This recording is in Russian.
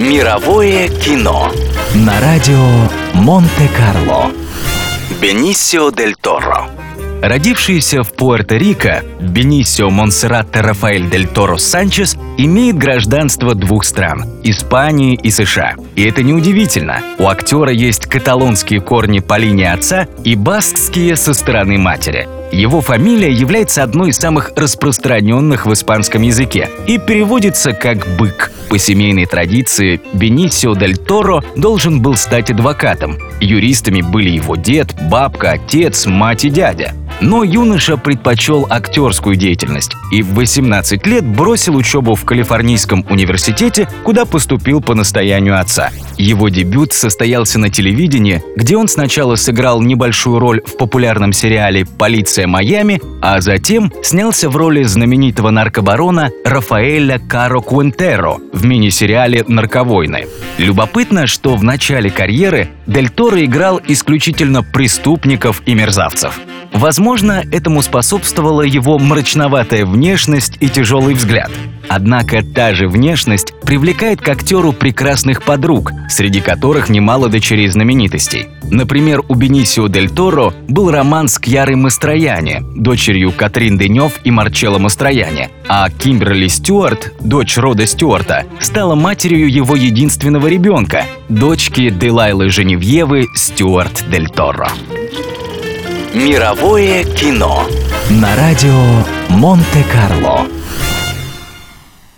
Мировое кино на радио Монте-Карло. Бенисио дель Торо. Родившийся в Пуэрто-Рико, Бенисио Монсеррато Рафаэль дель Торо Санчес имеет гражданство двух стран – Испании и США. И это неудивительно. У актера есть каталонские корни по линии отца и баскские со стороны матери – его фамилия является одной из самых распространенных в испанском языке и переводится как «бык». По семейной традиции Бенисио дель Торо должен был стать адвокатом. Юристами были его дед, бабка, отец, мать и дядя. Но юноша предпочел актерскую деятельность и в 18 лет бросил учебу в Калифорнийском университете, куда поступил по настоянию отца. Его дебют состоялся на телевидении, где он сначала сыграл небольшую роль в популярном сериале «Полиция Майами», а затем снялся в роли знаменитого наркобарона Рафаэля Каро Куэнтеро в мини-сериале «Нарковойны». Любопытно, что в начале карьеры Дель Торо играл исключительно преступников и мерзавцев. Возможно, этому способствовала его мрачноватая внешность и тяжелый взгляд. Однако та же внешность привлекает к актеру прекрасных подруг, среди которых немало дочерей знаменитостей. Например, у Бенисио Дель Торо был роман с Кьярой Мастрояне, дочерью Катрин Денев и Марчелло Мастрояне, а Кимберли Стюарт, дочь Рода Стюарта, стала матерью его единственного ребенка, дочки Делайлы Женевьевы Стюарт Дель Торо. Мировое кино на радио Монте-Карло.